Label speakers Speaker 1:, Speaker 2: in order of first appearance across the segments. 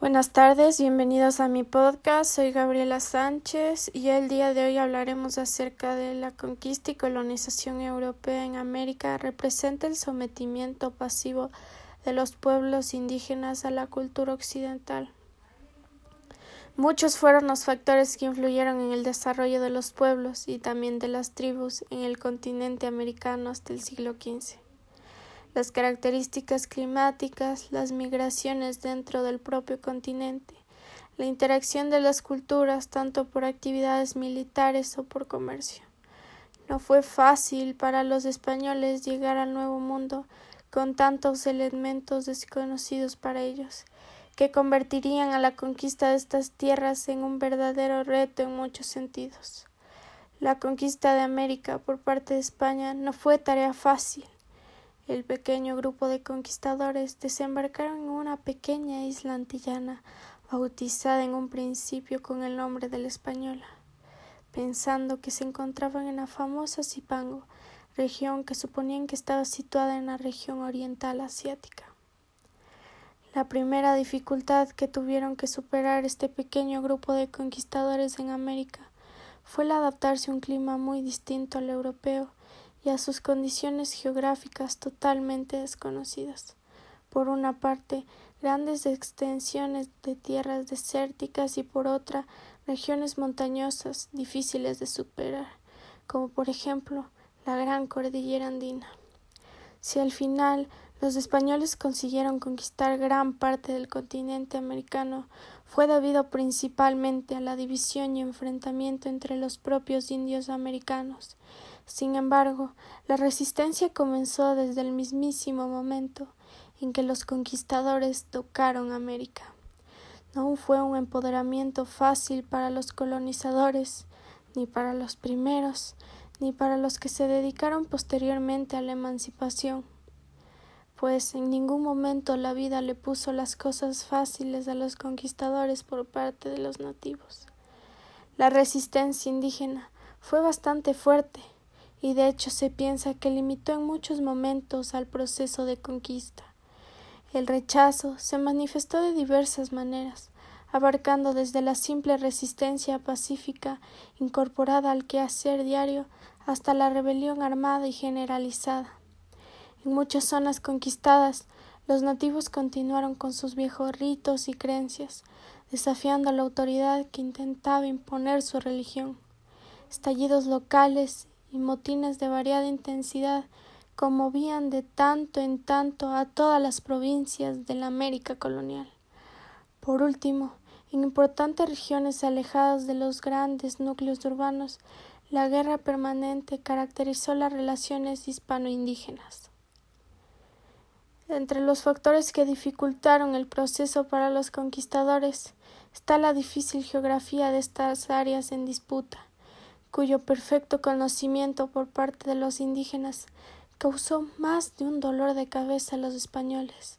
Speaker 1: Buenas tardes, bienvenidos a mi podcast. Soy Gabriela Sánchez y el día de hoy hablaremos acerca de la conquista y colonización europea en América representa el sometimiento pasivo de los pueblos indígenas a la cultura occidental. Muchos fueron los factores que influyeron en el desarrollo de los pueblos y también de las tribus en el continente americano hasta el siglo XV las características climáticas, las migraciones dentro del propio continente, la interacción de las culturas tanto por actividades militares o por comercio. No fue fácil para los españoles llegar al Nuevo Mundo con tantos elementos desconocidos para ellos, que convertirían a la conquista de estas tierras en un verdadero reto en muchos sentidos. La conquista de América por parte de España no fue tarea fácil el pequeño grupo de conquistadores desembarcaron en una pequeña isla antillana bautizada en un principio con el nombre de la Española, pensando que se encontraban en la famosa Zipango, región que suponían que estaba situada en la región oriental asiática. La primera dificultad que tuvieron que superar este pequeño grupo de conquistadores en América fue el adaptarse a un clima muy distinto al europeo y a sus condiciones geográficas totalmente desconocidas. Por una parte, grandes extensiones de tierras desérticas y por otra, regiones montañosas difíciles de superar, como por ejemplo la gran cordillera andina. Si al final los españoles consiguieron conquistar gran parte del continente americano, fue debido principalmente a la división y enfrentamiento entre los propios indios americanos, sin embargo, la resistencia comenzó desde el mismísimo momento en que los conquistadores tocaron América. No fue un empoderamiento fácil para los colonizadores, ni para los primeros, ni para los que se dedicaron posteriormente a la emancipación, pues en ningún momento la vida le puso las cosas fáciles a los conquistadores por parte de los nativos. La resistencia indígena fue bastante fuerte, y de hecho se piensa que limitó en muchos momentos al proceso de conquista. El rechazo se manifestó de diversas maneras, abarcando desde la simple resistencia pacífica incorporada al quehacer diario hasta la rebelión armada y generalizada. En muchas zonas conquistadas, los nativos continuaron con sus viejos ritos y creencias, desafiando a la autoridad que intentaba imponer su religión. Estallidos locales y motines de variada intensidad conmovían de tanto en tanto a todas las provincias de la América colonial. Por último, en importantes regiones alejadas de los grandes núcleos urbanos, la guerra permanente caracterizó las relaciones hispano-indígenas. Entre los factores que dificultaron el proceso para los conquistadores está la difícil geografía de estas áreas en disputa cuyo perfecto conocimiento por parte de los indígenas causó más de un dolor de cabeza a los españoles.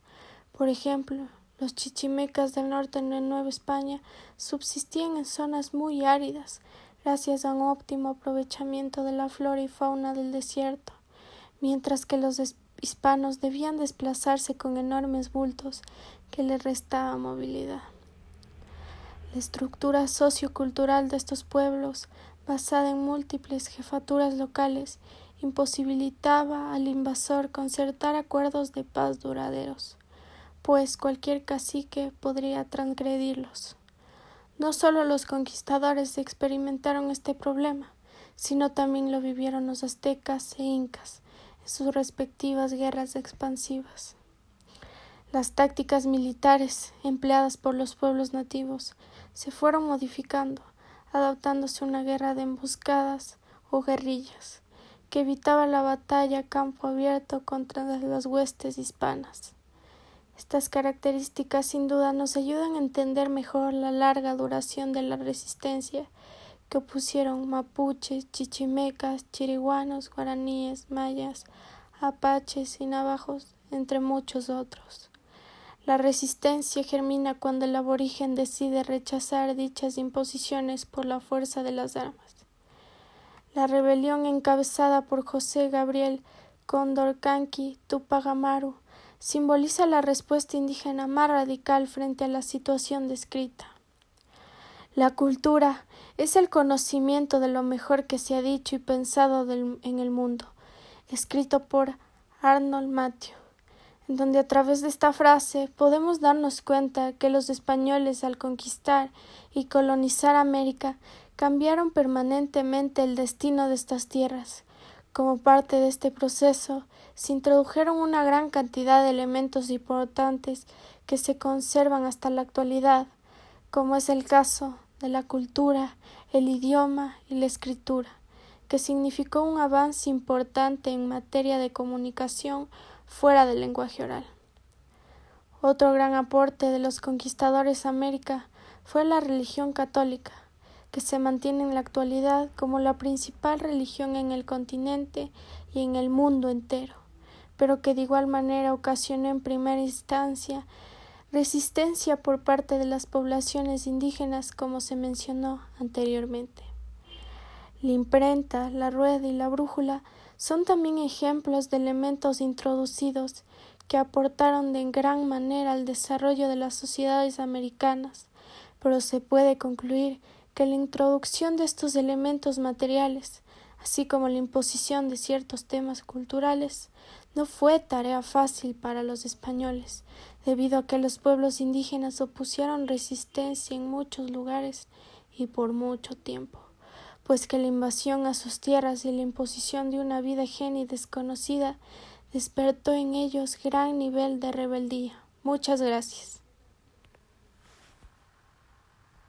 Speaker 1: Por ejemplo, los chichimecas del norte de Nueva España subsistían en zonas muy áridas, gracias a un óptimo aprovechamiento de la flora y fauna del desierto, mientras que los hispanos debían desplazarse con enormes bultos que les restaba movilidad. La estructura sociocultural de estos pueblos basada en múltiples jefaturas locales, imposibilitaba al invasor concertar acuerdos de paz duraderos, pues cualquier cacique podría transgredirlos. No solo los conquistadores experimentaron este problema, sino también lo vivieron los aztecas e incas en sus respectivas guerras expansivas. Las tácticas militares empleadas por los pueblos nativos se fueron modificando adaptándose a una guerra de emboscadas o guerrillas, que evitaba la batalla a campo abierto contra las huestes hispanas. Estas características sin duda nos ayudan a entender mejor la larga duración de la resistencia que opusieron mapuches, chichimecas, chiriguanos, guaraníes, mayas, apaches y navajos, entre muchos otros. La resistencia germina cuando el aborigen decide rechazar dichas imposiciones por la fuerza de las armas. La rebelión encabezada por José Gabriel Condorcanqui Tupac Amaru simboliza la respuesta indígena más radical frente a la situación descrita. La cultura es el conocimiento de lo mejor que se ha dicho y pensado en el mundo, escrito por Arnold Matthew, donde a través de esta frase podemos darnos cuenta que los españoles al conquistar y colonizar América cambiaron permanentemente el destino de estas tierras. Como parte de este proceso, se introdujeron una gran cantidad de elementos importantes que se conservan hasta la actualidad, como es el caso de la cultura, el idioma y la escritura, que significó un avance importante en materia de comunicación fuera del lenguaje oral. Otro gran aporte de los conquistadores a América fue la religión católica, que se mantiene en la actualidad como la principal religión en el continente y en el mundo entero, pero que de igual manera ocasionó en primera instancia resistencia por parte de las poblaciones indígenas como se mencionó anteriormente. La imprenta, la rueda y la brújula son también ejemplos de elementos introducidos que aportaron de gran manera al desarrollo de las sociedades americanas, pero se puede concluir que la introducción de estos elementos materiales, así como la imposición de ciertos temas culturales, no fue tarea fácil para los españoles, debido a que los pueblos indígenas opusieron resistencia en muchos lugares y por mucho tiempo, pues que la invasión a sus tierras y la imposición de una vida ajena y desconocida despertó en ellos gran nivel de rebeldía. Muchas gracias.